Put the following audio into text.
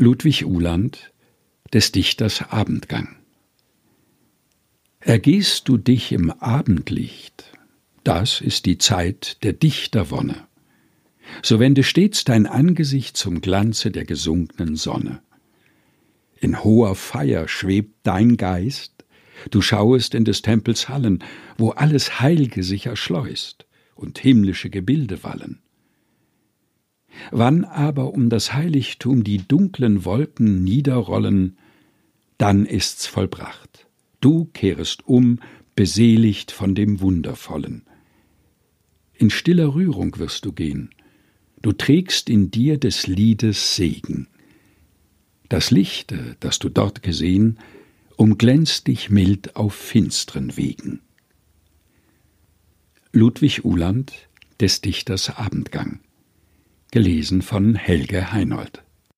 Ludwig Uhland des Dichters Abendgang Ergehst du dich im Abendlicht, das ist die Zeit der Dichterwonne, so wende stets dein Angesicht zum Glanze der gesunkenen Sonne. In hoher Feier schwebt dein Geist, du schauest in des Tempels Hallen, wo alles Heilge sich erschleust und himmlische Gebilde wallen. Wann aber um das Heiligtum die dunklen Wolken niederrollen, dann ist's vollbracht. Du kehrest um, beseligt von dem Wundervollen. In stiller Rührung wirst du gehen, du trägst in dir des Liedes Segen. Das Lichte, das du dort gesehen, umglänzt dich mild auf finstren Wegen. Ludwig Uhland des Dichters Abendgang Gelesen von Helge Heinold